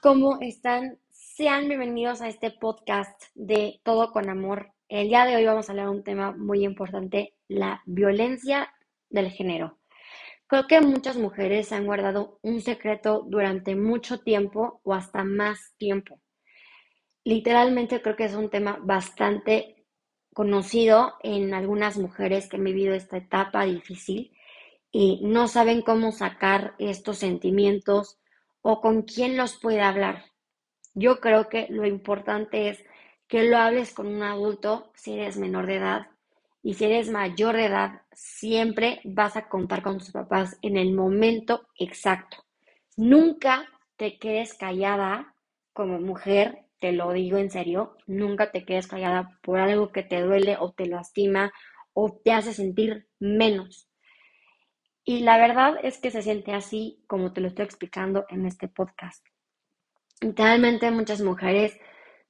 ¿cómo están? Sean bienvenidos a este podcast de Todo con Amor. El día de hoy vamos a hablar de un tema muy importante, la violencia del género. Creo que muchas mujeres han guardado un secreto durante mucho tiempo o hasta más tiempo. Literalmente creo que es un tema bastante conocido en algunas mujeres que han vivido esta etapa difícil y no saben cómo sacar estos sentimientos o con quién los puede hablar. Yo creo que lo importante es que lo hables con un adulto si eres menor de edad y si eres mayor de edad, siempre vas a contar con tus papás en el momento exacto. Nunca te quedes callada como mujer, te lo digo en serio, nunca te quedes callada por algo que te duele o te lastima o te hace sentir menos. Y la verdad es que se siente así como te lo estoy explicando en este podcast. Literalmente muchas mujeres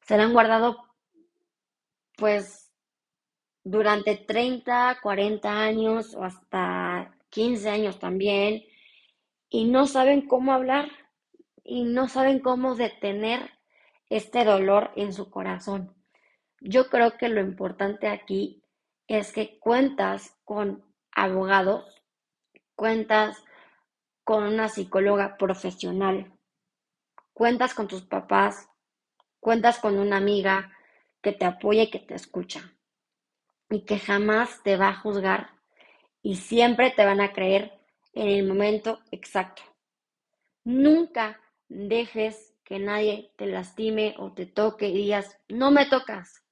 se la han guardado pues durante 30, 40 años o hasta 15 años también y no saben cómo hablar y no saben cómo detener este dolor en su corazón. Yo creo que lo importante aquí es que cuentas con abogados cuentas con una psicóloga profesional, cuentas con tus papás, cuentas con una amiga que te apoya y que te escucha y que jamás te va a juzgar y siempre te van a creer en el momento exacto. Nunca dejes que nadie te lastime o te toque y digas, no me tocas,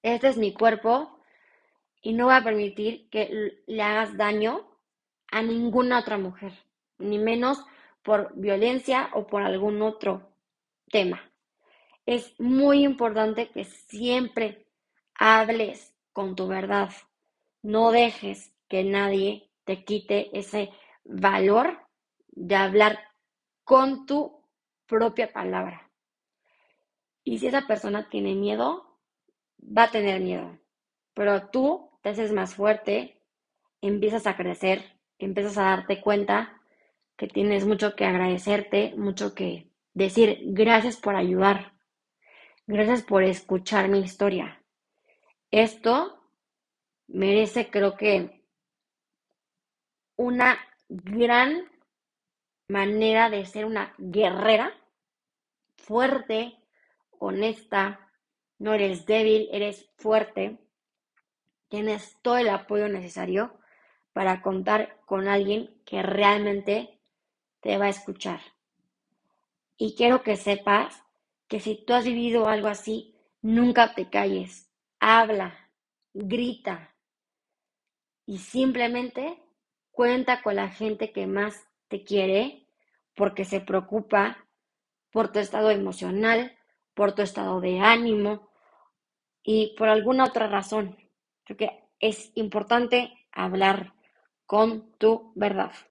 este es mi cuerpo y no voy a permitir que le hagas daño a ninguna otra mujer, ni menos por violencia o por algún otro tema. Es muy importante que siempre hables con tu verdad. No dejes que nadie te quite ese valor de hablar con tu propia palabra. Y si esa persona tiene miedo, va a tener miedo. Pero tú te haces más fuerte, empiezas a crecer empiezas a darte cuenta que tienes mucho que agradecerte, mucho que decir gracias por ayudar, gracias por escuchar mi historia. Esto merece, creo que, una gran manera de ser una guerrera fuerte, honesta, no eres débil, eres fuerte, tienes todo el apoyo necesario para contar con alguien que realmente te va a escuchar. Y quiero que sepas que si tú has vivido algo así, nunca te calles, habla, grita y simplemente cuenta con la gente que más te quiere porque se preocupa por tu estado emocional, por tu estado de ánimo y por alguna otra razón. Creo que es importante hablar con tu verdad.